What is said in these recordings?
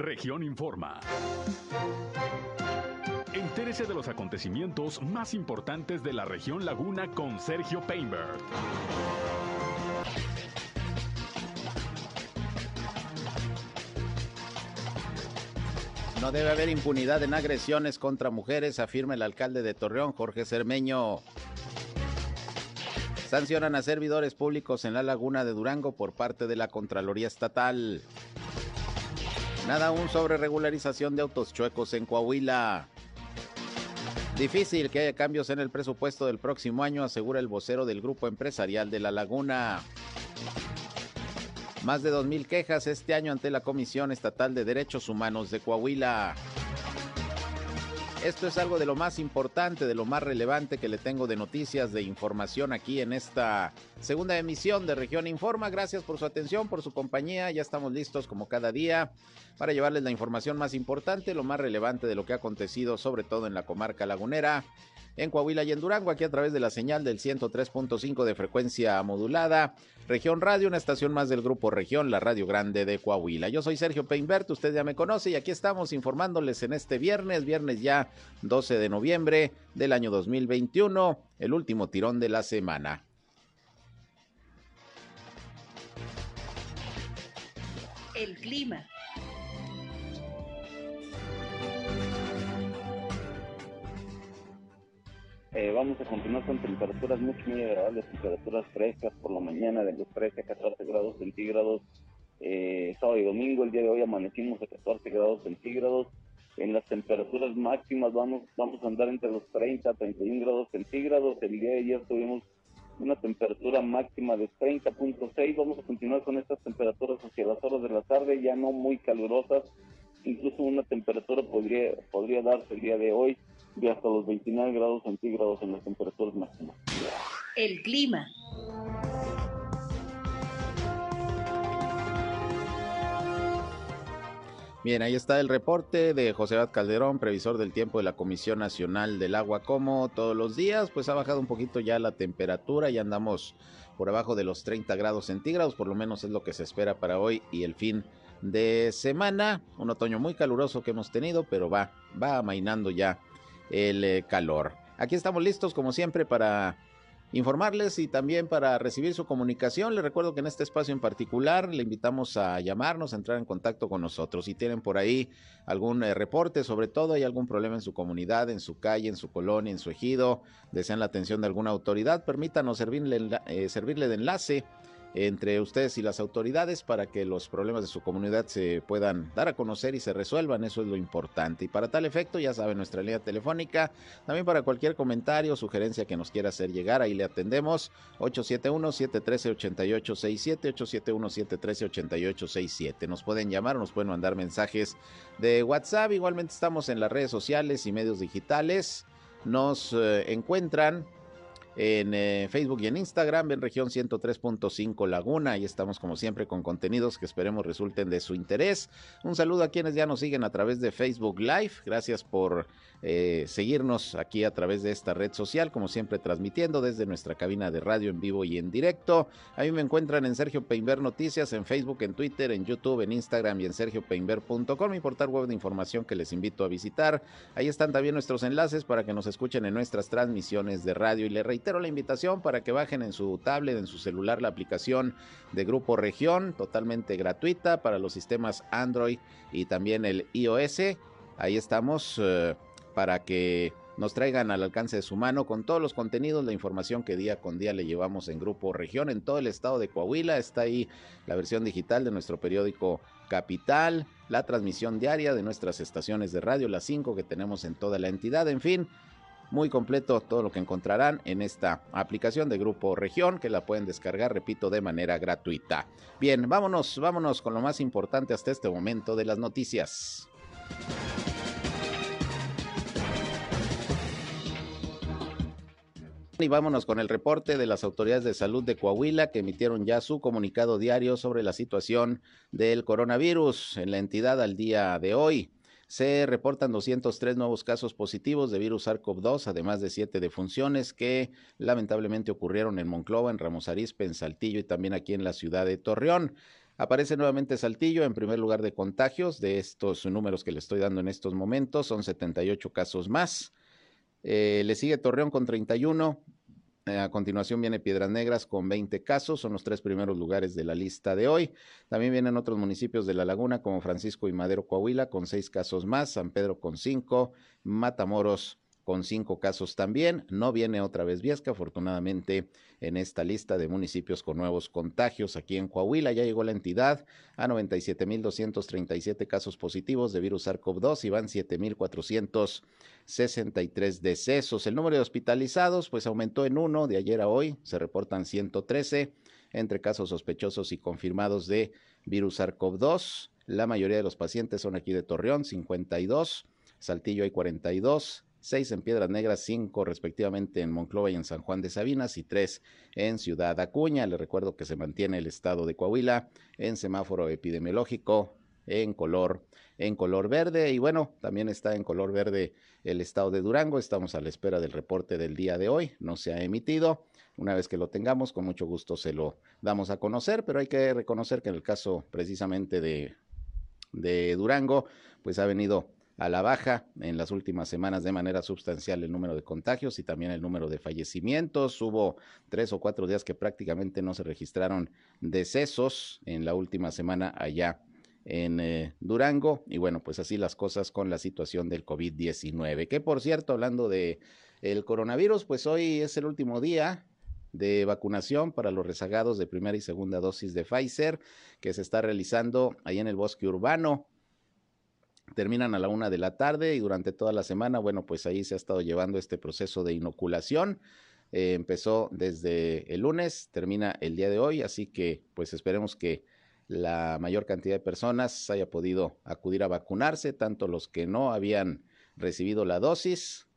Región Informa. Entérese de los acontecimientos más importantes de la región Laguna con Sergio Painberg. No debe haber impunidad en agresiones contra mujeres, afirma el alcalde de Torreón, Jorge Cermeño. Sancionan a servidores públicos en la laguna de Durango por parte de la Contraloría Estatal. Nada aún sobre regularización de autos chuecos en Coahuila. Difícil que haya cambios en el presupuesto del próximo año, asegura el vocero del grupo empresarial de La Laguna. Más de 2.000 quejas este año ante la Comisión Estatal de Derechos Humanos de Coahuila. Esto es algo de lo más importante, de lo más relevante que le tengo de noticias, de información aquí en esta segunda emisión de Región Informa. Gracias por su atención, por su compañía. Ya estamos listos como cada día para llevarles la información más importante, lo más relevante de lo que ha acontecido, sobre todo en la comarca lagunera en Coahuila y en Durango, aquí a través de la señal del 103.5 de frecuencia modulada. Región Radio, una estación más del grupo Región, la Radio Grande de Coahuila. Yo soy Sergio Peinbert, usted ya me conoce y aquí estamos informándoles en este viernes, viernes ya 12 de noviembre del año 2021, el último tirón de la semana. El clima. Eh, vamos a continuar con temperaturas mucho muy agradables, temperaturas frescas por la mañana de los 13 a 14 grados centígrados. Eh, sábado y domingo, el día de hoy amanecimos a 14 grados centígrados. En las temperaturas máximas vamos, vamos a andar entre los 30 a 31 grados centígrados. El día de ayer tuvimos una temperatura máxima de 30.6. Vamos a continuar con estas temperaturas hacia las horas de la tarde, ya no muy calurosas. Incluso una temperatura podría, podría darse el día de hoy de hasta los 29 grados centígrados en las temperaturas máximas. El clima. Bien, ahí está el reporte de José Abad Calderón, previsor del tiempo de la Comisión Nacional del Agua. Como todos los días, pues ha bajado un poquito ya la temperatura, ya andamos por abajo de los 30 grados centígrados, por lo menos es lo que se espera para hoy y el fin de semana. Un otoño muy caluroso que hemos tenido, pero va, va amainando ya el eh, calor. Aquí estamos listos como siempre para informarles y también para recibir su comunicación. Les recuerdo que en este espacio en particular le invitamos a llamarnos, a entrar en contacto con nosotros. Si tienen por ahí algún eh, reporte, sobre todo hay algún problema en su comunidad, en su calle, en su colonia, en su ejido, desean la atención de alguna autoridad, permítanos servirle, eh, servirle de enlace entre ustedes y las autoridades para que los problemas de su comunidad se puedan dar a conocer y se resuelvan. Eso es lo importante. Y para tal efecto, ya saben, nuestra línea telefónica, también para cualquier comentario o sugerencia que nos quiera hacer llegar, ahí le atendemos 871-713-8867, 871-713-8867. Nos pueden llamar nos pueden mandar mensajes de WhatsApp. Igualmente estamos en las redes sociales y medios digitales. Nos eh, encuentran en eh, Facebook y en Instagram, en región 103.5 Laguna. Ahí estamos como siempre con contenidos que esperemos resulten de su interés. Un saludo a quienes ya nos siguen a través de Facebook Live. Gracias por eh, seguirnos aquí a través de esta red social, como siempre transmitiendo desde nuestra cabina de radio en vivo y en directo. Ahí me encuentran en Sergio Peinber Noticias, en Facebook, en Twitter, en YouTube, en Instagram y en sergiopeinber.com, mi portal web de información que les invito a visitar. Ahí están también nuestros enlaces para que nos escuchen en nuestras transmisiones de radio y le reitero la invitación para que bajen en su tablet, en su celular la aplicación de Grupo Región, totalmente gratuita para los sistemas Android y también el iOS. Ahí estamos. Eh, para que nos traigan al alcance de su mano con todos los contenidos, la información que día con día le llevamos en Grupo Región en todo el estado de Coahuila. Está ahí la versión digital de nuestro periódico Capital, la transmisión diaria de nuestras estaciones de radio, las cinco que tenemos en toda la entidad, en fin. Muy completo todo lo que encontrarán en esta aplicación de Grupo Región que la pueden descargar, repito, de manera gratuita. Bien, vámonos, vámonos con lo más importante hasta este momento de las noticias. Y vámonos con el reporte de las autoridades de salud de Coahuila que emitieron ya su comunicado diario sobre la situación del coronavirus en la entidad al día de hoy. Se reportan 203 nuevos casos positivos de virus SARS-CoV-2, además de siete defunciones que lamentablemente ocurrieron en Monclova, en Ramos Arizpe, en Saltillo y también aquí en la ciudad de Torreón. Aparece nuevamente Saltillo en primer lugar de contagios. De estos números que le estoy dando en estos momentos, son 78 casos más. Eh, le sigue Torreón con 31. Eh, a continuación viene Piedras Negras con 20 casos, son los tres primeros lugares de la lista de hoy. También vienen otros municipios de La Laguna como Francisco y Madero, Coahuila, con seis casos más, San Pedro con cinco, Matamoros con cinco casos también. No viene otra vez Viesca, afortunadamente en esta lista de municipios con nuevos contagios. Aquí en Coahuila ya llegó la entidad a 97.237 casos positivos de virus SARS-CoV-2 y van 7.463 decesos. El número de hospitalizados pues aumentó en uno de ayer a hoy, se reportan 113 entre casos sospechosos y confirmados de virus SARS-CoV-2. La mayoría de los pacientes son aquí de Torreón, 52, Saltillo hay 42, seis en Piedras Negras, cinco respectivamente en Monclova y en San Juan de Sabinas y tres en Ciudad Acuña. Le recuerdo que se mantiene el estado de Coahuila en semáforo epidemiológico en color en color verde y bueno, también está en color verde el estado de Durango. Estamos a la espera del reporte del día de hoy, no se ha emitido. Una vez que lo tengamos, con mucho gusto se lo damos a conocer, pero hay que reconocer que en el caso precisamente de, de Durango, pues ha venido a la baja en las últimas semanas de manera sustancial el número de contagios y también el número de fallecimientos. Hubo tres o cuatro días que prácticamente no se registraron decesos en la última semana allá en eh, Durango. Y bueno, pues así las cosas con la situación del COVID-19. Que por cierto, hablando de el coronavirus, pues hoy es el último día de vacunación para los rezagados de primera y segunda dosis de Pfizer que se está realizando ahí en el bosque urbano terminan a la una de la tarde y durante toda la semana, bueno, pues ahí se ha estado llevando este proceso de inoculación. Eh, empezó desde el lunes, termina el día de hoy, así que pues esperemos que la mayor cantidad de personas haya podido acudir a vacunarse, tanto los que no habían recibido la dosis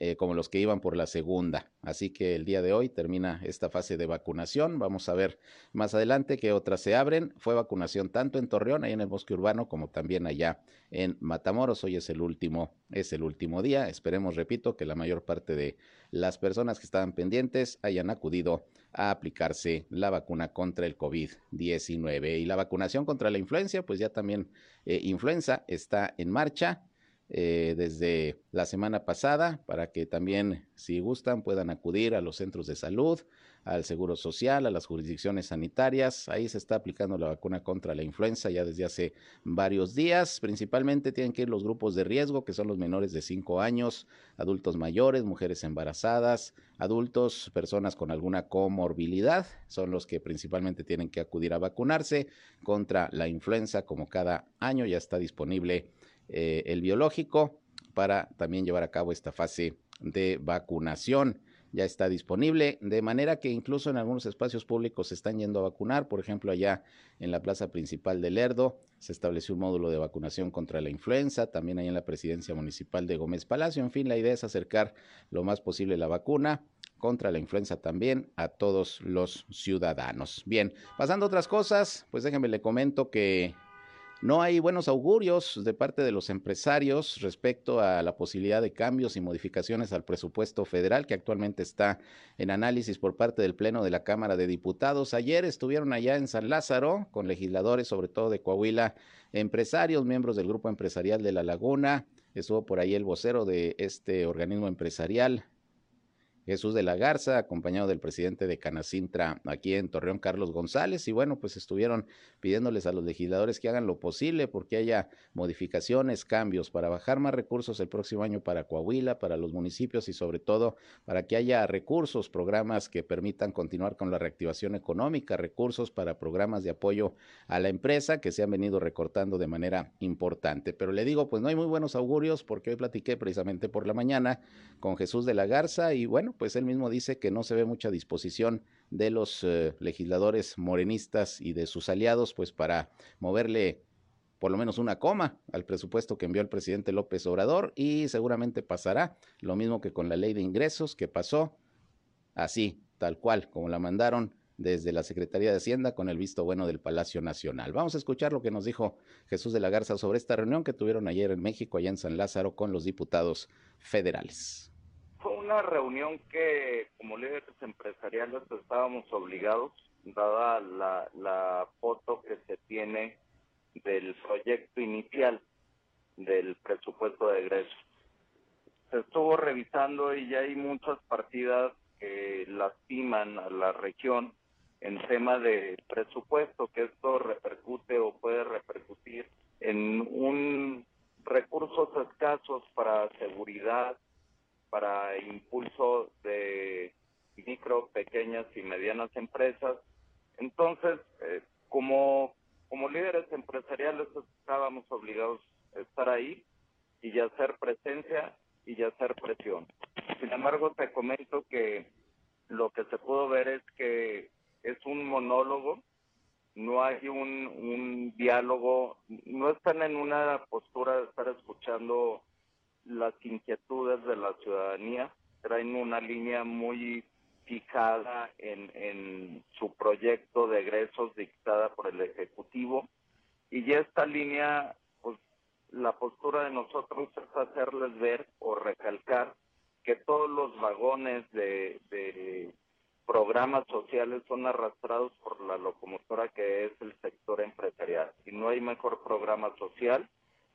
eh, como los que iban por la segunda. Así que el día de hoy termina esta fase de vacunación. Vamos a ver más adelante qué otras se abren. Fue vacunación tanto en Torreón, ahí en el bosque urbano, como también allá en Matamoros. Hoy es el último, es el último día. Esperemos, repito, que la mayor parte de las personas que estaban pendientes hayan acudido a aplicarse la vacuna contra el COVID-19. Y la vacunación contra la influencia, pues ya también eh, influenza está en marcha eh, desde la semana pasada para que también, si gustan, puedan acudir a los centros de salud, al Seguro Social, a las jurisdicciones sanitarias. Ahí se está aplicando la vacuna contra la influenza ya desde hace varios días. Principalmente tienen que ir los grupos de riesgo, que son los menores de 5 años, adultos mayores, mujeres embarazadas, adultos, personas con alguna comorbilidad, son los que principalmente tienen que acudir a vacunarse contra la influenza, como cada año ya está disponible eh, el biológico para también llevar a cabo esta fase de vacunación. Ya está disponible, de manera que incluso en algunos espacios públicos se están yendo a vacunar. Por ejemplo, allá en la plaza principal de Lerdo se estableció un módulo de vacunación contra la influenza, también ahí en la presidencia municipal de Gómez Palacio. En fin, la idea es acercar lo más posible la vacuna contra la influenza también a todos los ciudadanos. Bien, pasando a otras cosas, pues déjenme le comento que no hay buenos augurios de parte de los empresarios respecto a la posibilidad de cambios y modificaciones al presupuesto federal que actualmente está en análisis por parte del Pleno de la Cámara de Diputados. Ayer estuvieron allá en San Lázaro con legisladores, sobre todo de Coahuila, empresarios, miembros del Grupo Empresarial de La Laguna. Estuvo por ahí el vocero de este organismo empresarial, Jesús de la Garza, acompañado del presidente de Canacintra aquí en Torreón, Carlos González, y bueno, pues estuvieron pidiéndoles a los legisladores que hagan lo posible porque haya modificaciones, cambios para bajar más recursos el próximo año para Coahuila, para los municipios y sobre todo para que haya recursos, programas que permitan continuar con la reactivación económica, recursos para programas de apoyo a la empresa que se han venido recortando de manera importante. Pero le digo, pues no hay muy buenos augurios porque hoy platiqué precisamente por la mañana con Jesús de la Garza y bueno, pues él mismo dice que no se ve mucha disposición de los eh, legisladores morenistas y de sus aliados, pues para moverle por lo menos una coma al presupuesto que envió el presidente López Obrador y seguramente pasará lo mismo que con la ley de ingresos que pasó así, tal cual, como la mandaron desde la Secretaría de Hacienda con el visto bueno del Palacio Nacional. Vamos a escuchar lo que nos dijo Jesús de la Garza sobre esta reunión que tuvieron ayer en México, allá en San Lázaro, con los diputados federales una reunión que como líderes empresariales estábamos obligados dada la, la foto que se tiene del proyecto inicial del presupuesto de egreso. Se estuvo revisando y ya hay muchas partidas que lastiman a la región en tema de presupuesto, que esto repercute o puede repercutir en un recursos escasos para seguridad, para impulso de micro, pequeñas y medianas empresas. Entonces, eh, como, como líderes empresariales estábamos obligados a estar ahí y ya hacer presencia y ya hacer presión. Sin embargo, te comento que lo que se pudo ver es que es un monólogo, no hay un diálogo, no están en una postura de estar escuchando las inquietudes de la ciudadanía, traen una línea muy fijada en, en su proyecto de egresos dictada por el Ejecutivo. Y ya esta línea, pues la postura de nosotros es hacerles ver o recalcar que todos los vagones de, de programas sociales son arrastrados por la locomotora que es el sector empresarial. Y no hay mejor programa social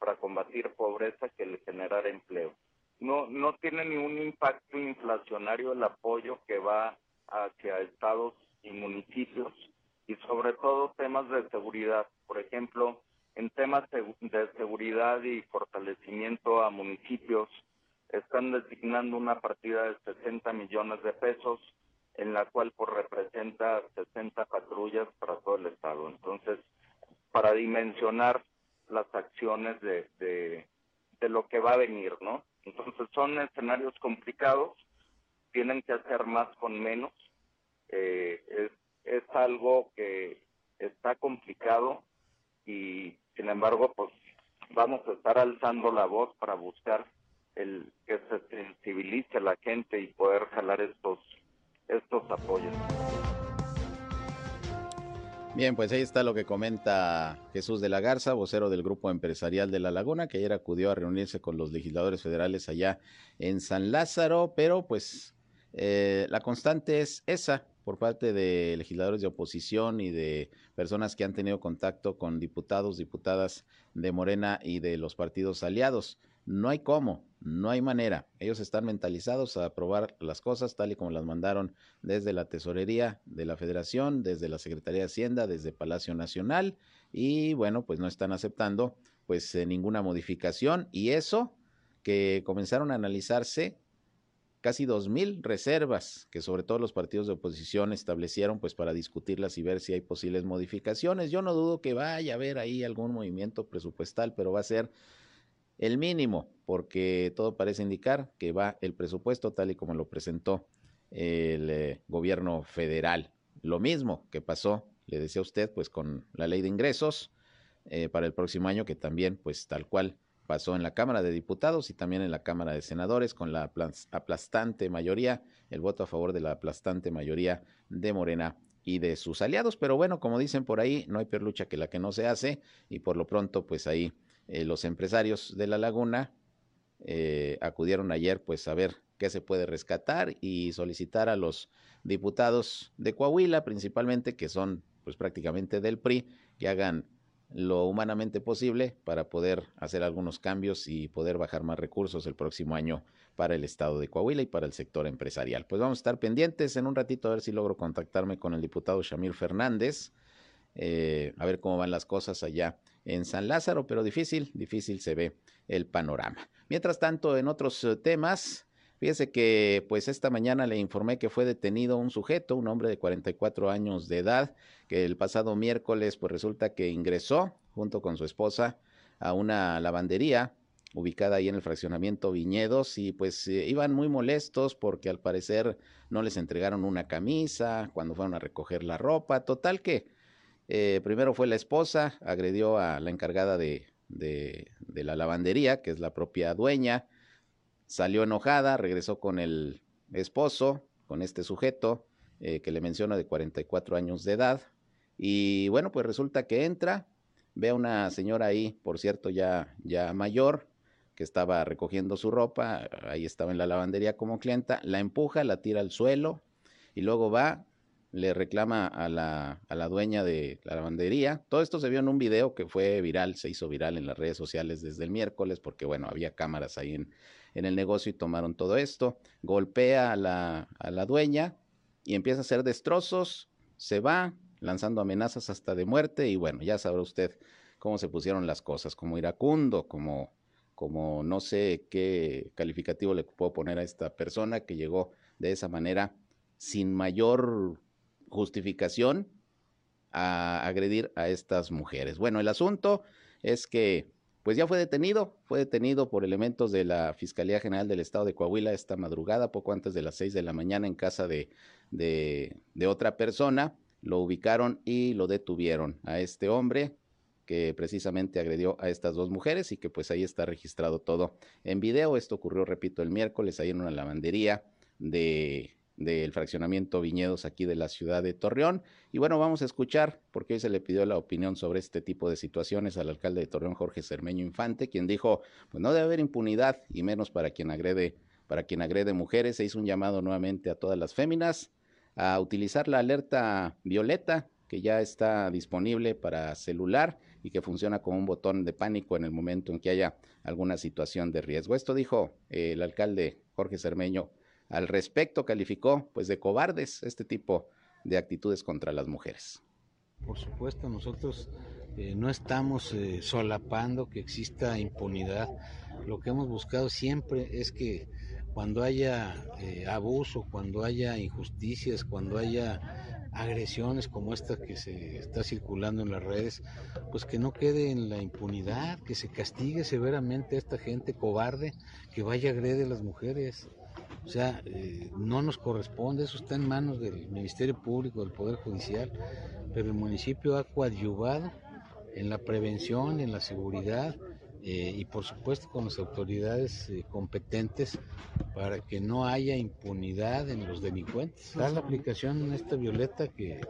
para combatir pobreza que el generar empleo. No, no tiene ni un impacto inflacionario el apoyo que va hacia estados y municipios y sobre todo temas de seguridad. Por ejemplo, en temas de seguridad y fortalecimiento a municipios, están designando una partida de 60 millones de pesos, en la cual pues, representa 60 patrullas para todo el estado. Entonces, para dimensionar las acciones de, de, lo que va a venir, ¿no? Entonces son escenarios complicados, tienen que hacer más con menos, eh, es, es algo que está complicado y sin embargo pues vamos a estar alzando la voz para buscar el que se sensibilice la gente y poder jalar estos estos apoyos. Bien, pues ahí está lo que comenta Jesús de la Garza, vocero del Grupo Empresarial de La Laguna, que ayer acudió a reunirse con los legisladores federales allá en San Lázaro, pero pues eh, la constante es esa por parte de legisladores de oposición y de personas que han tenido contacto con diputados, diputadas de Morena y de los partidos aliados. No hay cómo, no hay manera. Ellos están mentalizados a aprobar las cosas tal y como las mandaron desde la Tesorería de la Federación, desde la Secretaría de Hacienda, desde Palacio Nacional y bueno, pues no están aceptando pues eh, ninguna modificación y eso que comenzaron a analizarse casi dos mil reservas que sobre todo los partidos de oposición establecieron pues para discutirlas y ver si hay posibles modificaciones. Yo no dudo que vaya a haber ahí algún movimiento presupuestal, pero va a ser el mínimo, porque todo parece indicar que va el presupuesto tal y como lo presentó el eh, gobierno federal. Lo mismo que pasó, le decía usted, pues con la ley de ingresos eh, para el próximo año, que también, pues tal cual pasó en la Cámara de Diputados y también en la Cámara de Senadores con la aplastante mayoría, el voto a favor de la aplastante mayoría de Morena y de sus aliados. Pero bueno, como dicen por ahí, no hay peor lucha que la que no se hace y por lo pronto, pues ahí eh, los empresarios de la laguna eh, acudieron ayer pues a ver qué se puede rescatar y solicitar a los diputados de Coahuila principalmente que son pues prácticamente del PRI que hagan lo humanamente posible para poder hacer algunos cambios y poder bajar más recursos el próximo año para el estado de Coahuila y para el sector empresarial. Pues vamos a estar pendientes en un ratito a ver si logro contactarme con el diputado Shamir Fernández, eh, a ver cómo van las cosas allá en San Lázaro, pero difícil, difícil se ve el panorama. Mientras tanto, en otros eh, temas, fíjese que pues esta mañana le informé que fue detenido un sujeto, un hombre de 44 años de edad, que el pasado miércoles pues resulta que ingresó junto con su esposa a una lavandería ubicada ahí en el fraccionamiento Viñedos y pues eh, iban muy molestos porque al parecer no les entregaron una camisa cuando fueron a recoger la ropa, total que eh, primero fue la esposa, agredió a la encargada de, de, la lavandería, que es la propia dueña, salió enojada, regresó con el esposo, con este sujeto eh, que le menciona de 44 años de edad, y bueno, pues resulta que entra, ve a una señora ahí, por cierto, ya, ya mayor, que estaba recogiendo su ropa, ahí estaba en la lavandería como clienta, la empuja, la tira al suelo y luego va le reclama a la, a la dueña de la lavandería. Todo esto se vio en un video que fue viral, se hizo viral en las redes sociales desde el miércoles, porque bueno, había cámaras ahí en, en el negocio y tomaron todo esto. Golpea a la, a la dueña y empieza a hacer destrozos, se va lanzando amenazas hasta de muerte y bueno, ya sabrá usted cómo se pusieron las cosas, como iracundo, como, como no sé qué calificativo le puedo poner a esta persona que llegó de esa manera sin mayor justificación a agredir a estas mujeres. Bueno, el asunto es que pues ya fue detenido, fue detenido por elementos de la Fiscalía General del Estado de Coahuila esta madrugada, poco antes de las seis de la mañana, en casa de, de, de otra persona. Lo ubicaron y lo detuvieron a este hombre que precisamente agredió a estas dos mujeres y que pues ahí está registrado todo en video. Esto ocurrió, repito, el miércoles ahí en una lavandería de del fraccionamiento Viñedos aquí de la ciudad de Torreón. Y bueno, vamos a escuchar, porque hoy se le pidió la opinión sobre este tipo de situaciones al alcalde de Torreón, Jorge Cermeño Infante, quien dijo, pues no debe haber impunidad y menos para quien agrede, para quien agrede mujeres. Se hizo un llamado nuevamente a todas las féminas a utilizar la alerta violeta que ya está disponible para celular y que funciona como un botón de pánico en el momento en que haya alguna situación de riesgo. Esto dijo el alcalde Jorge Cermeño al respecto calificó pues de cobardes este tipo de actitudes contra las mujeres. Por supuesto, nosotros eh, no estamos eh, solapando que exista impunidad. Lo que hemos buscado siempre es que cuando haya eh, abuso, cuando haya injusticias, cuando haya agresiones como esta que se está circulando en las redes, pues que no quede en la impunidad, que se castigue severamente a esta gente cobarde que vaya a agredir a las mujeres. O sea, eh, no nos corresponde, eso está en manos del Ministerio Público, del Poder Judicial, pero el municipio ha coadyuvado en la prevención, en la seguridad eh, y por supuesto con las autoridades eh, competentes para que no haya impunidad en los delincuentes. Está la aplicación en esta violeta que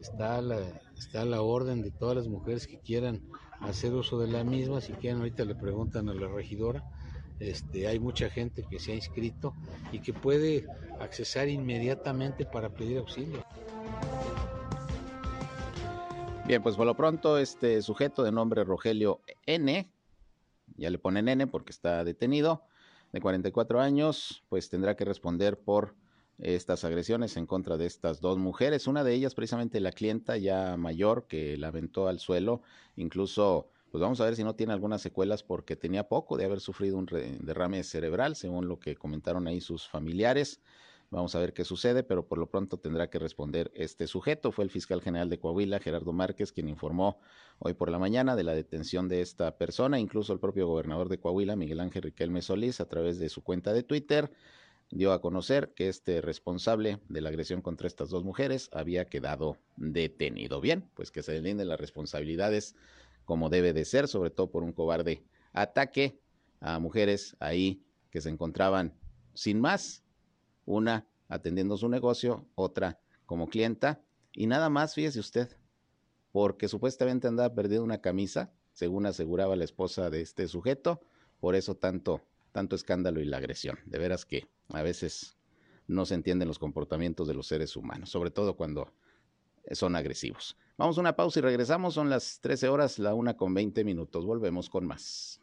está, la, está la orden de todas las mujeres que quieran hacer uso de la misma, si quieren ahorita le preguntan a la regidora este, hay mucha gente que se ha inscrito y que puede accesar inmediatamente para pedir auxilio. Bien, pues por lo pronto este sujeto de nombre Rogelio N, ya le ponen N porque está detenido, de 44 años, pues tendrá que responder por estas agresiones en contra de estas dos mujeres. Una de ellas, precisamente la clienta ya mayor que la aventó al suelo, incluso pues vamos a ver si no tiene algunas secuelas porque tenía poco de haber sufrido un derrame cerebral, según lo que comentaron ahí sus familiares. Vamos a ver qué sucede, pero por lo pronto tendrá que responder este sujeto. Fue el fiscal general de Coahuila, Gerardo Márquez, quien informó hoy por la mañana de la detención de esta persona. Incluso el propio gobernador de Coahuila, Miguel Ángel Riquelme Solís, a través de su cuenta de Twitter, dio a conocer que este responsable de la agresión contra estas dos mujeres había quedado detenido. Bien, pues que se deslinden las responsabilidades como debe de ser, sobre todo por un cobarde ataque a mujeres ahí que se encontraban sin más, una atendiendo su negocio, otra como clienta, y nada más, fíjese usted, porque supuestamente andaba perdiendo una camisa, según aseguraba la esposa de este sujeto, por eso tanto, tanto escándalo y la agresión. De veras que a veces no se entienden los comportamientos de los seres humanos, sobre todo cuando son agresivos. Vamos a una pausa y regresamos. Son las 13 horas, la una con 20 minutos. Volvemos con más.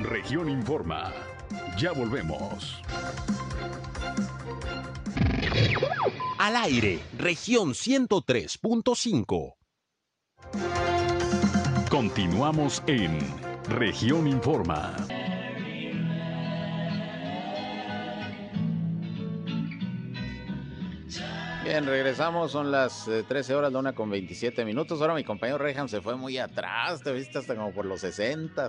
Región Informa. Ya volvemos. Al aire, región 103.5. Continuamos en región Informa. Bien, regresamos, son las 13 eh, horas, de una con 27 minutos. Ahora mi compañero Rehan se fue muy atrás, te viste hasta como por los 60.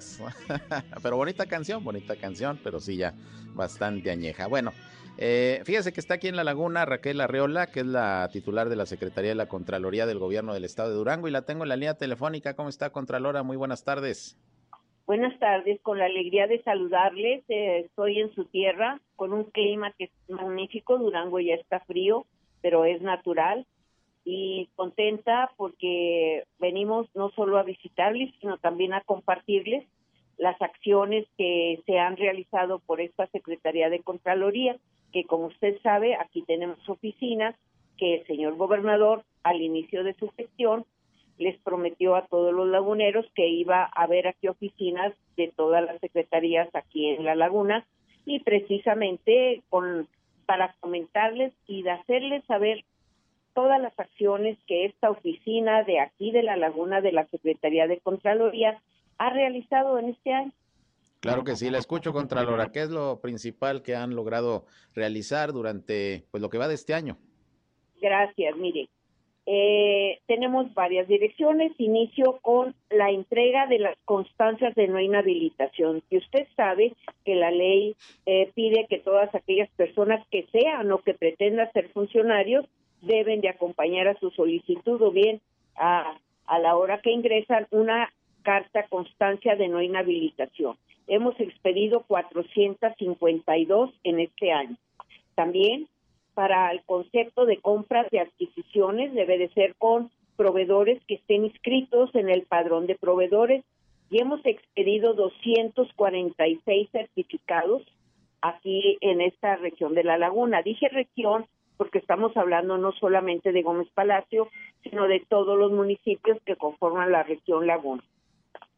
pero bonita canción, bonita canción, pero sí ya bastante añeja. Bueno, eh, fíjese que está aquí en la laguna Raquel Arreola, que es la titular de la Secretaría de la Contraloría del Gobierno del Estado de Durango, y la tengo en la línea telefónica. ¿Cómo está, Contralora? Muy buenas tardes. Buenas tardes, con la alegría de saludarles. Eh, estoy en su tierra con un clima que es magnífico. Durango ya está frío pero es natural. Y contenta porque venimos no solo a visitarles, sino también a compartirles las acciones que se han realizado por esta Secretaría de Contraloría, que como usted sabe, aquí tenemos oficinas que el señor gobernador al inicio de su gestión les prometió a todos los laguneros que iba a haber aquí oficinas de todas las secretarías aquí en la laguna. Y precisamente con para comentarles y de hacerles saber todas las acciones que esta oficina de aquí de la laguna de la Secretaría de Contraloría ha realizado en este año. Claro que sí, la escucho, Contralora. ¿Qué es lo principal que han logrado realizar durante pues lo que va de este año? Gracias, mire. Eh, tenemos varias direcciones. Inicio con la entrega de las constancias de no inhabilitación. Y usted sabe que la ley eh, pide que todas aquellas personas que sean o que pretendan ser funcionarios deben de acompañar a su solicitud o bien a, a la hora que ingresan una carta constancia de no inhabilitación. Hemos expedido 452 en este año. También para el concepto de compras de adquisiciones debe de ser con proveedores que estén inscritos en el padrón de proveedores y hemos expedido 246 certificados aquí en esta región de la laguna. Dije región porque estamos hablando no solamente de Gómez Palacio, sino de todos los municipios que conforman la región laguna.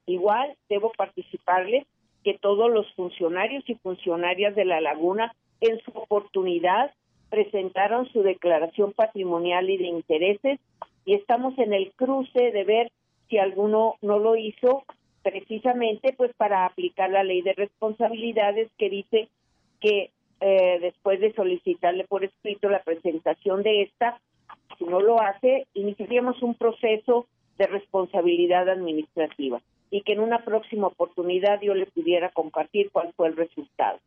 Igual debo participarles que todos los funcionarios y funcionarias de la laguna en su oportunidad presentaron su declaración patrimonial y de intereses y estamos en el cruce de ver si alguno no lo hizo precisamente pues para aplicar la ley de responsabilidades que dice que eh, después de solicitarle por escrito la presentación de esta, si no lo hace, iniciaríamos un proceso de responsabilidad administrativa y que en una próxima oportunidad yo le pudiera compartir cuál fue el resultado.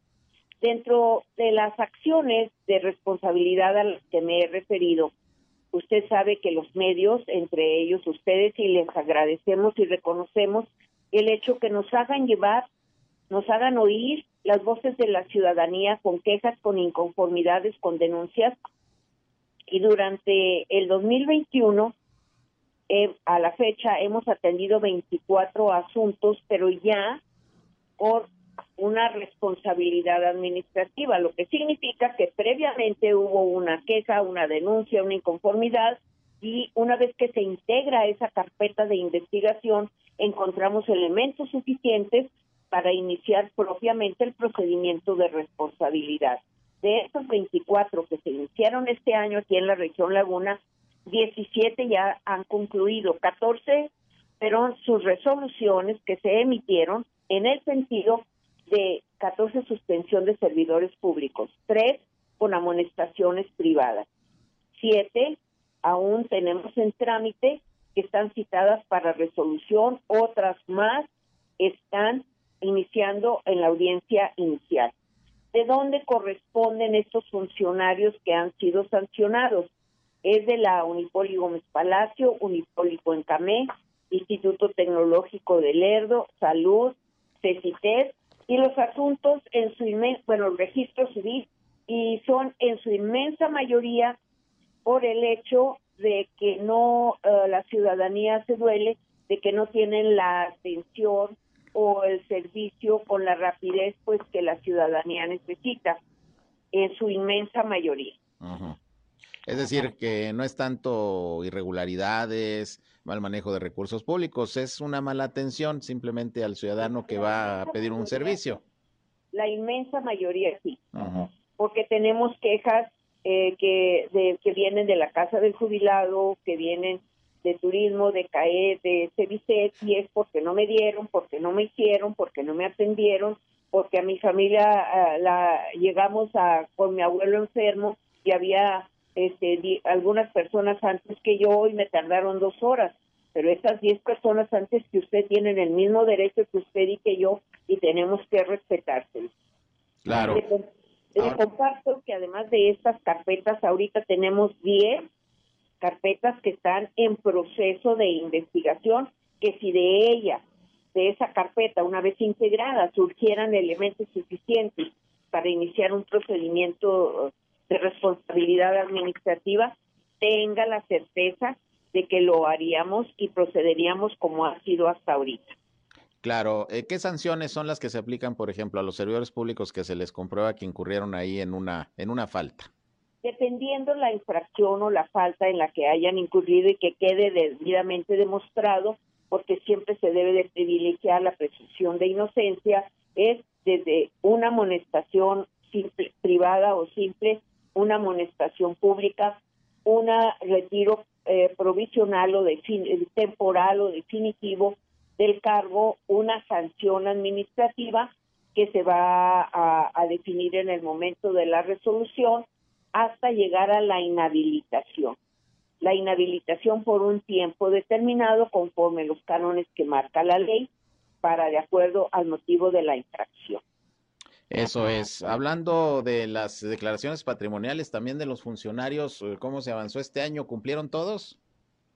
Dentro de las acciones de responsabilidad a las que me he referido, usted sabe que los medios, entre ellos ustedes, y les agradecemos y reconocemos el hecho que nos hagan llevar, nos hagan oír las voces de la ciudadanía con quejas, con inconformidades, con denuncias. Y durante el 2021, eh, a la fecha, hemos atendido 24 asuntos, pero ya por una responsabilidad administrativa, lo que significa que previamente hubo una queja, una denuncia, una inconformidad y una vez que se integra esa carpeta de investigación, encontramos elementos suficientes para iniciar propiamente el procedimiento de responsabilidad. De estos 24 que se iniciaron este año aquí en la región Laguna, 17 ya han concluido, 14 pero sus resoluciones que se emitieron en el sentido de 14 suspensión de servidores públicos, 3 con amonestaciones privadas, 7 aún tenemos en trámite que están citadas para resolución, otras más están iniciando en la audiencia inicial. ¿De dónde corresponden estos funcionarios que han sido sancionados? Es de la Unipoli Gómez Palacio, Unipoli Cuencamé, Instituto Tecnológico de Lerdo, Salud, CECITES y los asuntos en su inmensa, bueno, el registro civil, y son en su inmensa mayoría por el hecho de que no, eh, la ciudadanía se duele, de que no tienen la atención o el servicio con la rapidez pues que la ciudadanía necesita en su inmensa mayoría. Es decir, que no es tanto irregularidades, mal manejo de recursos públicos, es una mala atención simplemente al ciudadano que va a pedir un servicio. La inmensa mayoría sí, porque tenemos quejas eh, que, de, que vienen de la casa del jubilado, que vienen de turismo, de CAE, de CEVICET, y es porque no me dieron, porque no me hicieron, porque no me atendieron, porque a mi familia la llegamos a con mi abuelo enfermo y había este, algunas personas antes que yo y me tardaron dos horas, pero esas diez personas antes que usted tienen el mismo derecho que usted y que yo y tenemos que respetárselo. Claro. Le, comparto que además de estas carpetas, ahorita tenemos diez carpetas que están en proceso de investigación, que si de ella, de esa carpeta, una vez integrada, surgieran elementos suficientes para iniciar un procedimiento de responsabilidad administrativa, tenga la certeza de que lo haríamos y procederíamos como ha sido hasta ahorita. Claro, eh, ¿qué sanciones son las que se aplican, por ejemplo, a los servidores públicos que se les comprueba que incurrieron ahí en una, en una falta? Dependiendo la infracción o la falta en la que hayan incurrido y que quede debidamente demostrado, porque siempre se debe de privilegiar la presunción de inocencia, es desde una amonestación simple, privada o simple, una amonestación pública, un retiro eh, provisional o de temporal o definitivo del cargo una sanción administrativa que se va a, definir en el momento de la resolución hasta llegar a la inhabilitación. La inhabilitación por un tiempo determinado conforme los cánones que marca la ley para de acuerdo al motivo de la infracción. Eso es. Hablando de las declaraciones patrimoniales también de los funcionarios, ¿cómo se avanzó este año? ¿Cumplieron todos?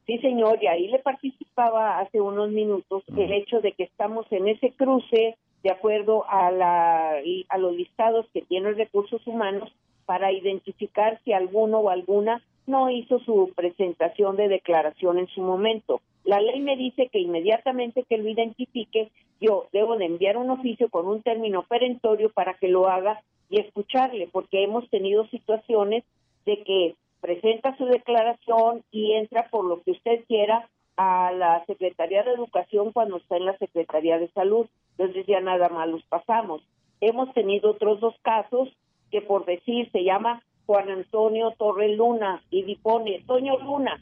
Sí, señor, y ahí le participaba hace unos minutos el hecho de que estamos en ese cruce de acuerdo a, la, a los listados que tienen recursos humanos para identificar si alguno o alguna no hizo su presentación de declaración en su momento. La ley me dice que inmediatamente que lo identifique, yo debo de enviar un oficio con un término perentorio para que lo haga y escucharle, porque hemos tenido situaciones de que presenta su declaración y entra por lo que usted quiera a la Secretaría de Educación cuando está en la Secretaría de Salud. Entonces ya nada más los pasamos. Hemos tenido otros dos casos que por decir se llama Juan Antonio Torre Luna y dispone Toño Luna.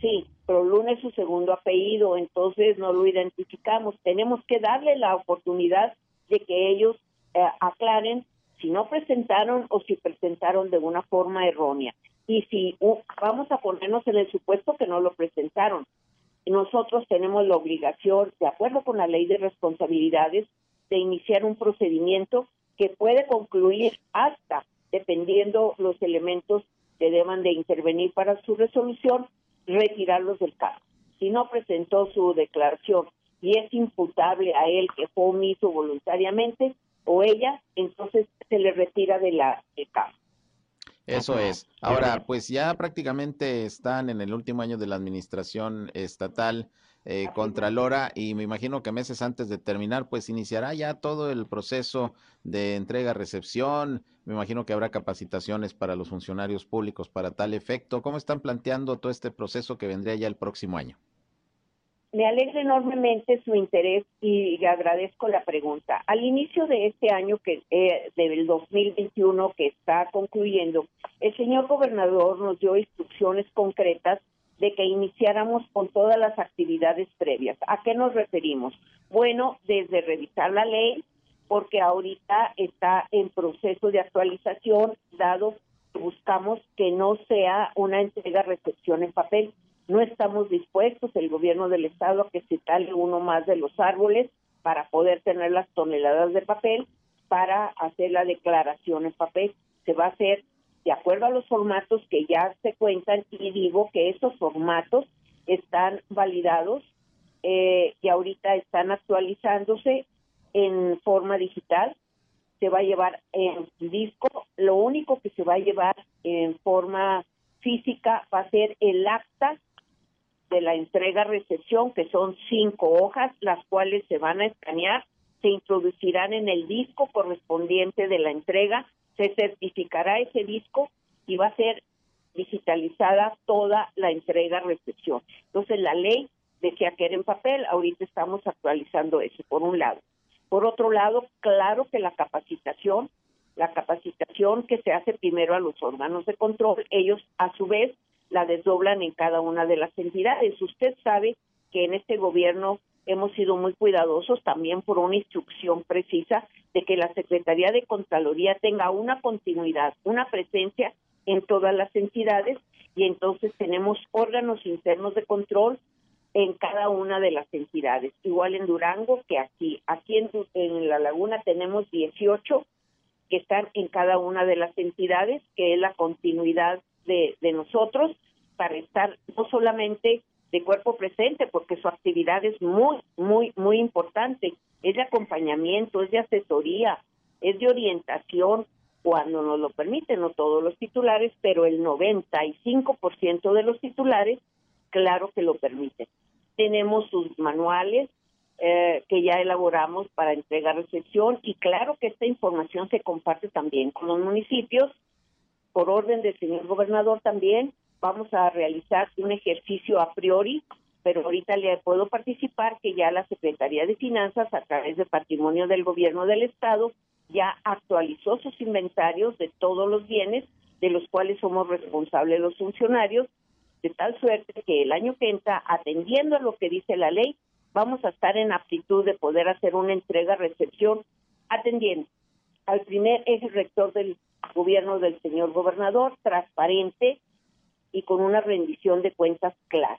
Sí, pero Luna es su segundo apellido, entonces no lo identificamos. Tenemos que darle la oportunidad de que ellos eh, aclaren si no presentaron o si presentaron de una forma errónea y si vamos a ponernos en el supuesto que no lo presentaron, nosotros tenemos la obligación, de acuerdo con la ley de responsabilidades, de iniciar un procedimiento que puede concluir hasta, dependiendo los elementos que deban de intervenir para su resolución, retirarlos del cargo. Si no presentó su declaración y es imputable a él que fue omiso voluntariamente o ella, entonces se le retira de la, del cargo. Eso es. Ahora, pues ya prácticamente están en el último año de la administración estatal eh, contra Lora y me imagino que meses antes de terminar, pues iniciará ya todo el proceso de entrega-recepción. Me imagino que habrá capacitaciones para los funcionarios públicos para tal efecto. ¿Cómo están planteando todo este proceso que vendría ya el próximo año? Me alegra enormemente su interés y agradezco la pregunta. Al inicio de este año, que eh, del 2021 que está concluyendo, el señor gobernador nos dio instrucciones concretas de que iniciáramos con todas las actividades previas. ¿A qué nos referimos? Bueno, desde revisar la ley, porque ahorita está en proceso de actualización, dado que buscamos que no sea una entrega-recepción en papel, no estamos dispuestos, el gobierno del Estado, a que se tale uno más de los árboles para poder tener las toneladas de papel para hacer la declaración en papel. Se va a hacer de acuerdo a los formatos que ya se cuentan y digo que esos formatos están validados eh, y ahorita están actualizándose en forma digital. Se va a llevar en disco. Lo único que se va a llevar en forma física va a ser el acta de la entrega-recepción, que son cinco hojas, las cuales se van a escanear, se introducirán en el disco correspondiente de la entrega, se certificará ese disco y va a ser digitalizada toda la entrega-recepción. Entonces, la ley decía que era en papel, ahorita estamos actualizando eso, por un lado. Por otro lado, claro que la capacitación, la capacitación que se hace primero a los órganos de control, ellos a su vez la desdoblan en cada una de las entidades. Usted sabe que en este gobierno hemos sido muy cuidadosos también por una instrucción precisa de que la Secretaría de Contraloría tenga una continuidad, una presencia en todas las entidades y entonces tenemos órganos internos de control en cada una de las entidades. Igual en Durango que aquí. Aquí en, en La Laguna tenemos 18 que están en cada una de las entidades, que es la continuidad de, nosotros para estar no solamente de cuerpo presente, porque su actividad es muy, muy, muy importante. Es de acompañamiento, es de asesoría, es de orientación, cuando nos lo permiten, no todos los titulares, pero el 95% de los titulares, claro que lo permiten. Tenemos sus manuales, eh, que ya elaboramos para entrega recepción y claro que esta información se comparte también con los municipios. Por orden del señor gobernador también vamos a realizar un ejercicio a priori, pero ahorita le puedo participar que ya la Secretaría de Finanzas a través de Patrimonio del Gobierno del Estado ya actualizó sus inventarios de todos los bienes de los cuales somos responsables los funcionarios, de tal suerte que el año que entra, atendiendo a lo que dice la ley, vamos a estar en aptitud de poder hacer una entrega-recepción atendiendo al primer eje rector del gobierno del señor gobernador, transparente y con una rendición de cuentas clara.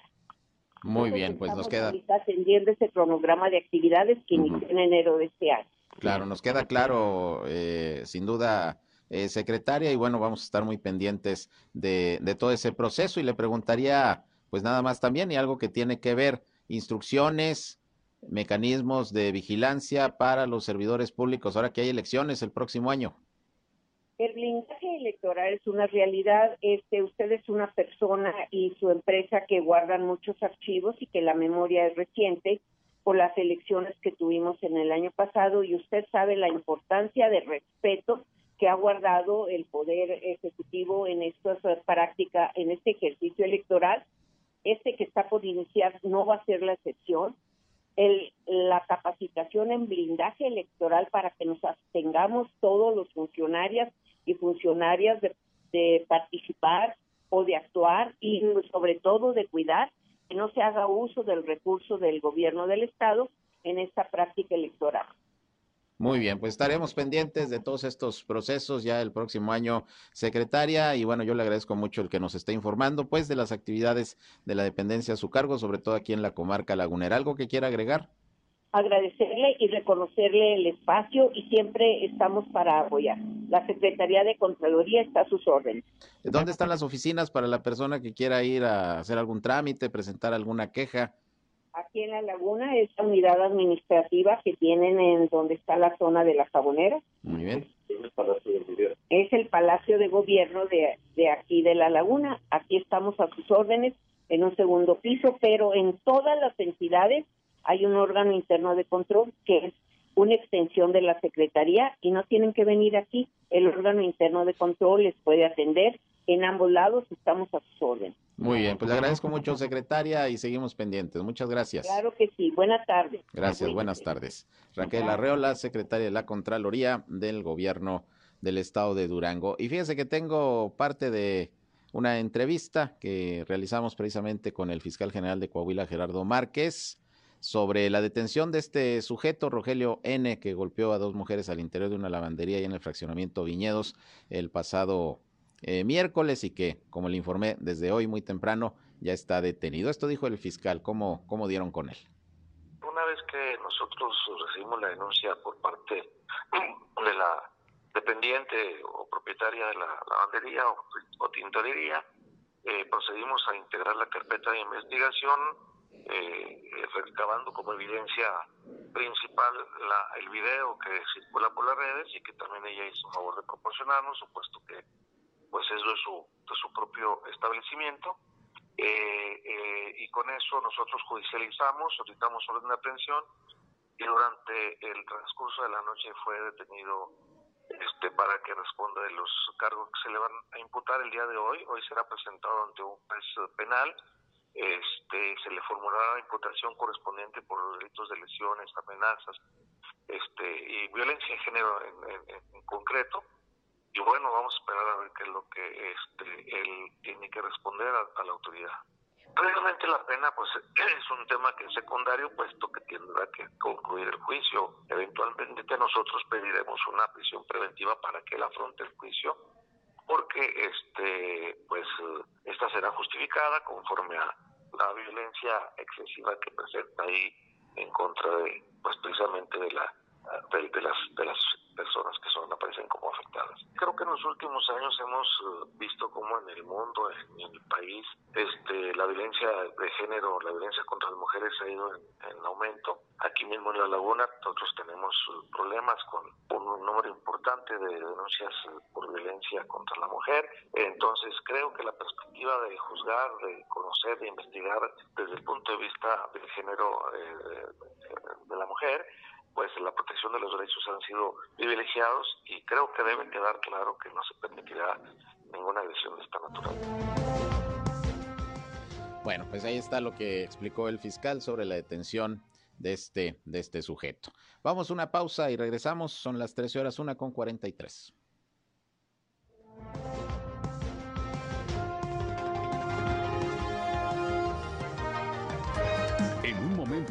Muy bien, pues nos queda. Atendiendo ese cronograma de actividades que inició en enero de este año. Claro, nos queda claro, eh, sin duda, eh, secretaria, y bueno, vamos a estar muy pendientes de, de todo ese proceso y le preguntaría, pues nada más también, y algo que tiene que ver instrucciones, mecanismos de vigilancia para los servidores públicos ahora que hay elecciones el próximo año. El blindaje electoral es una realidad. Este, usted es una persona y su empresa que guardan muchos archivos y que la memoria es reciente por las elecciones que tuvimos en el año pasado y usted sabe la importancia de respeto que ha guardado el poder ejecutivo en esta práctica, en este ejercicio electoral este que está por iniciar no va a ser la excepción. El, la capacitación en blindaje electoral para que nos abstengamos todos los funcionarios y funcionarias de, participar o de actuar y sobre todo de cuidar que no se haga uso del recurso del gobierno del Estado en esta práctica electoral. Muy bien, pues estaremos pendientes de todos estos procesos ya el próximo año, secretaria, y bueno, yo le agradezco mucho el que nos esté informando, pues, de las actividades de la dependencia a su cargo, sobre todo aquí en la comarca lagunera. ¿Algo que quiera agregar? Agradecerle y reconocerle el espacio y siempre estamos para apoyar. La Secretaría de Contraloría está a sus órdenes. ¿Dónde están las oficinas para la persona que quiera ir a hacer algún trámite, presentar alguna queja? aquí en la laguna es la unidad administrativa que tienen en donde está la zona de la Sabonera. Muy bien. Es el Palacio de Gobierno de, de aquí de la laguna. Aquí estamos a sus órdenes en un segundo piso, pero en todas las entidades hay un órgano interno de control que es una extensión de la Secretaría y no tienen que venir aquí. El órgano interno de control les puede atender. En ambos lados estamos a sus órdenes. Muy bien, pues le agradezco mucho, secretaria, y seguimos pendientes. Muchas gracias. Claro que sí. Buenas tardes. Gracias, buenas tardes. Raquel Arreola, secretaria de la Contraloría del Gobierno del Estado de Durango. Y fíjese que tengo parte de una entrevista que realizamos precisamente con el fiscal general de Coahuila, Gerardo Márquez, sobre la detención de este sujeto, Rogelio N., que golpeó a dos mujeres al interior de una lavandería y en el fraccionamiento Viñedos el pasado eh, miércoles y que, como le informé desde hoy muy temprano, ya está detenido. Esto dijo el fiscal. ¿Cómo, cómo dieron con él? Una vez que nosotros recibimos la denuncia por parte de la dependiente o propietaria de la lavandería o, tintorería, eh, procedimos a integrar la carpeta de investigación, eh, recabando como evidencia principal la, el video que circula por las redes y que también ella hizo favor de proporcionarnos, supuesto que pues es de su, su propio establecimiento. Eh, eh, y con eso nosotros judicializamos, solicitamos orden de aprehensión y durante el transcurso de la noche fue detenido este, para que responda de los cargos que se le van a imputar el día de hoy. Hoy será presentado ante un juez penal. Este, se le formulará la imputación correspondiente por los delitos de lesiones, amenazas este, y violencia de género en concreto y bueno, vamos a esperar a ver qué es lo que este, él tiene que responder a, la autoridad. Realmente la pena pues es un tema que es secundario, puesto que tendrá que concluir el juicio. Eventualmente nosotros pediremos una prisión preventiva para que él afronte el juicio, porque este pues esta será justificada conforme a la violencia excesiva que presenta ahí en contra de pues precisamente de la de, las de las personas que son aparecen como afectadas. Creo que en los últimos años hemos eh, visto cómo en el mundo, en, el país, este, la violencia de género, la violencia contra las mujeres ha ido en, aumento. Aquí mismo en La Laguna nosotros tenemos eh, problemas con un número importante de denuncias eh, por violencia contra la mujer. Entonces creo que la perspectiva de juzgar, de conocer, de investigar desde el punto de vista del género de la mujer pues la protección de los derechos han sido privilegiados y creo que debe quedar claro que no se permitirá ninguna agresión de esta naturaleza. Bueno, pues ahí está lo que explicó el fiscal sobre la detención de este, de este sujeto. Vamos a una pausa y regresamos. Son las 13 horas, una con 43.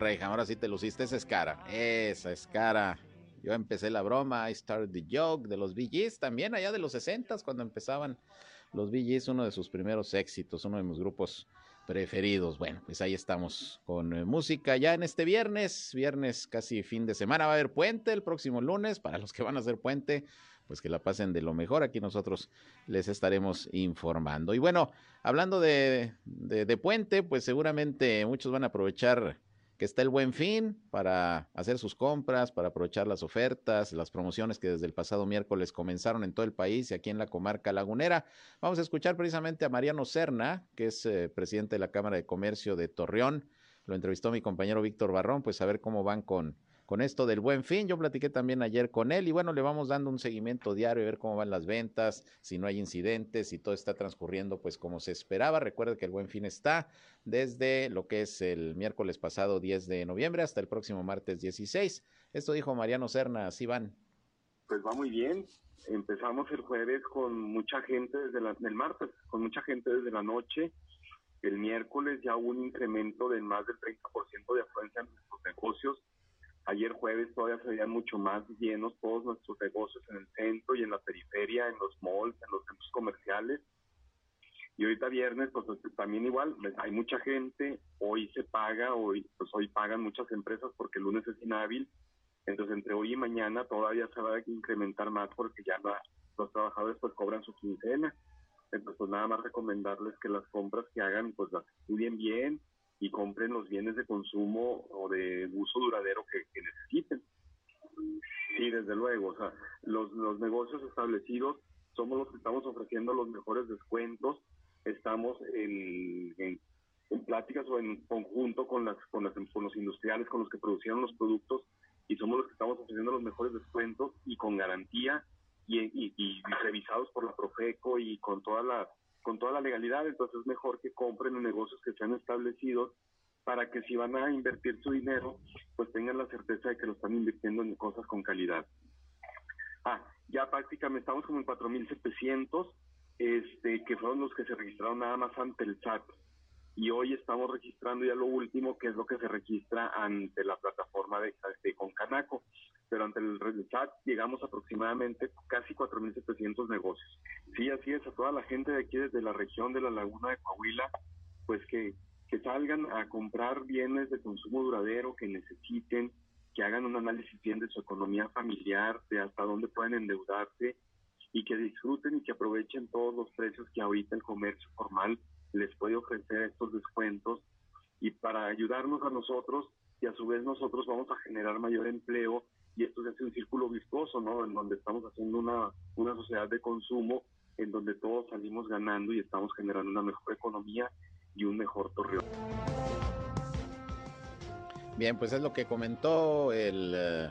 Reja, ahora sí te luciste, esa es cara, esa es cara. Yo empecé la broma, I started the joke de los VGs, también allá de los 60 cuando empezaban los VGs, uno de sus primeros éxitos, uno de mis grupos preferidos. Bueno, pues ahí estamos con eh, música ya en este viernes, viernes casi fin de semana, va a haber puente el próximo lunes, para los que van a hacer puente, pues que la pasen de lo mejor, aquí nosotros les estaremos informando. Y bueno, hablando de puente, pues seguramente muchos van a aprovechar que está el buen fin para hacer sus compras, para aprovechar las ofertas, las promociones que desde el pasado miércoles comenzaron en todo el país y aquí en la comarca lagunera. Vamos a escuchar precisamente a Mariano Serna, que es eh, presidente de la Cámara de Comercio de Torreón. Lo entrevistó mi compañero Víctor Barrón, pues a ver cómo van con, con esto del buen fin. Yo platiqué también ayer con él y bueno, le vamos dando un seguimiento diario, a ver cómo van las ventas, si no hay incidentes, si todo está transcurriendo pues como se esperaba. Recuerde que el buen fin está desde lo que es el miércoles pasado 10 de noviembre hasta el próximo martes 16. Esto dijo Mariano Serna, así van. Pues va muy bien. Empezamos el jueves con mucha gente desde la, el martes, con mucha gente desde la noche. El miércoles ya un incremento de más del 30% de afluencia en nuestros negocios Ayer jueves todavía se veían mucho más llenos todos nuestros negocios en el centro y en la periferia, en los malls, en los centros comerciales. Y ahorita viernes, pues también igual, hay mucha gente, hoy se paga, hoy pues hoy pagan muchas empresas porque el lunes es inhábil, entonces entre hoy y mañana todavía se va a incrementar más porque ya los trabajadores pues cobran su quincena. Entonces pues nada más recomendarles que las compras que hagan pues las estudien bien, y compren los bienes de consumo o de uso duradero que, necesiten. Sí, desde luego, o sea, los, los negocios establecidos somos los que estamos ofreciendo los mejores descuentos, estamos en, en, pláticas o en conjunto con, las, con, las, con los industriales, con los que producieron los productos y somos los que estamos ofreciendo los mejores descuentos y con garantía y, y, y revisados por la Profeco y con toda la con toda la legalidad, entonces es mejor que compren en negocios que sean establecidos para que si van a invertir su dinero, pues tengan la certeza de que lo están invirtiendo en cosas con calidad. Ah, ya prácticamente estamos como en 4.700, este, que fueron los que se registraron nada más ante el SAT y hoy estamos registrando ya lo último, que es lo que se registra ante la plataforma de, de Concanaco. Pero ante el chat llegamos aproximadamente casi 4.700 negocios. Sí, así es, a toda la gente de aquí desde la región de la Laguna de Coahuila, pues que, que salgan a comprar bienes de consumo duradero que necesiten, que hagan un análisis bien de su economía familiar, de hasta dónde pueden endeudarse y que disfruten y que aprovechen todos los precios que ahorita el comercio formal les puede ofrecer estos descuentos y para ayudarnos a nosotros y a su vez nosotros vamos a generar mayor empleo y esto hace un círculo virtuoso, ¿no? En donde estamos haciendo una, una sociedad de consumo en donde todos salimos ganando y estamos generando una mejor economía y un mejor torreón. Bien, pues es lo que comentó el eh,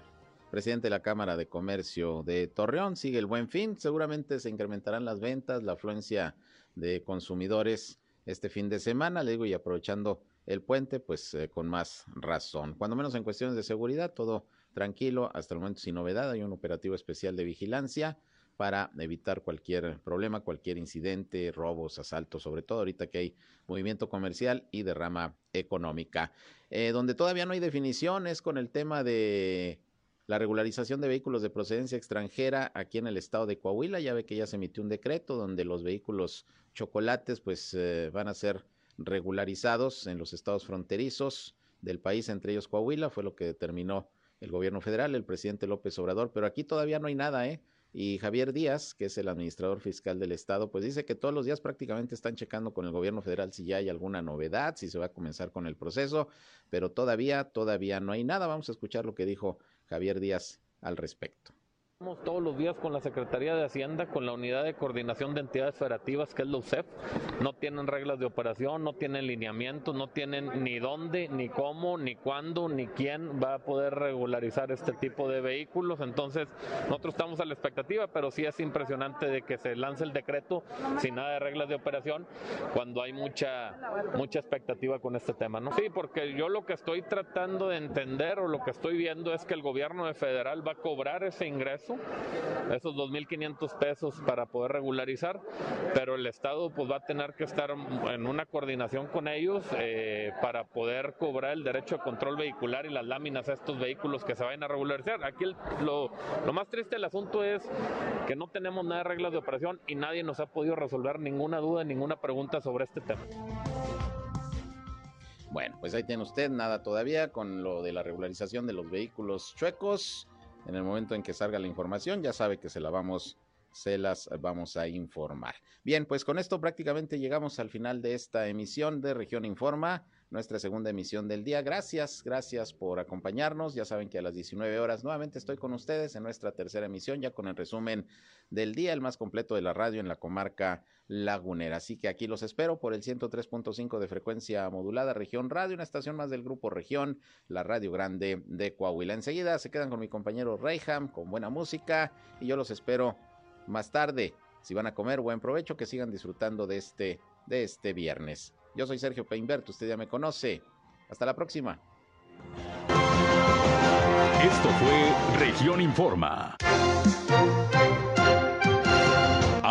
presidente de la Cámara de Comercio de Torreón. Sigue el buen fin, seguramente se incrementarán las ventas, la afluencia de consumidores este fin de semana, le digo, y aprovechando el puente, pues eh, con más razón. Cuando menos en cuestiones de seguridad, todo tranquilo, hasta el momento sin novedad, hay un operativo especial de vigilancia para evitar cualquier problema, cualquier incidente, robos, asaltos, sobre todo ahorita que hay movimiento comercial y derrama económica. Eh, donde todavía no hay definiciones con el tema de la regularización de vehículos de procedencia extranjera aquí en el estado de Coahuila. Ya ve que ya se emitió un decreto donde los vehículos chocolates pues eh, van a ser regularizados en los estados fronterizos del país, entre ellos Coahuila, fue lo que determinó el gobierno federal, el presidente López Obrador, pero aquí todavía no hay nada, ¿eh? Y Javier Díaz, que es el administrador fiscal del estado, pues dice que todos los días prácticamente están checando con el gobierno federal si ya hay alguna novedad, si se va a comenzar con el proceso, pero todavía, todavía no hay nada. Vamos a escuchar lo que dijo Javier Díaz al respecto. Todos los días con la Secretaría de Hacienda, con la Unidad de Coordinación de Entidades Federativas, que es la UCEF. No tienen reglas de operación, no tienen lineamientos, no tienen ni dónde, ni cómo, ni cuándo, ni quién va a poder regularizar este tipo de vehículos. Entonces, nosotros estamos a la expectativa, pero sí es impresionante de que se lance el decreto sin nada de reglas de operación cuando hay mucha, mucha expectativa con este tema. ¿no? Sí, porque yo lo que estoy tratando de entender o lo que estoy viendo es que el gobierno federal va a cobrar ese ingreso esos 2.500 pesos para poder regularizar, pero el Estado pues va a tener que estar en una coordinación con ellos eh, para poder cobrar el derecho de control vehicular y las láminas a estos vehículos que se vayan a regularizar. Aquí lo, lo más triste del asunto es que no tenemos nada de reglas de operación y nadie nos ha podido resolver ninguna duda, ninguna pregunta sobre este tema. Bueno, pues ahí tiene usted nada todavía con lo de la regularización de los vehículos chuecos en el momento en que salga la información, ya sabe que se la vamos, se las vamos a informar. Bien, pues con esto prácticamente llegamos al final de esta emisión de Región Informa nuestra segunda emisión del día. Gracias, gracias por acompañarnos. Ya saben que a las 19 horas nuevamente estoy con ustedes en nuestra tercera emisión, ya con el resumen del día, el más completo de la radio en la comarca lagunera. Así que aquí los espero por el 103.5 de frecuencia modulada, región radio, una estación más del grupo región, la radio grande de Coahuila. Enseguida se quedan con mi compañero Reyham con buena música y yo los espero más tarde. Si van a comer, buen provecho, que sigan disfrutando de este, de este viernes. Yo soy Sergio Peinbert, usted ya me conoce. Hasta la próxima. Esto fue Región Informa.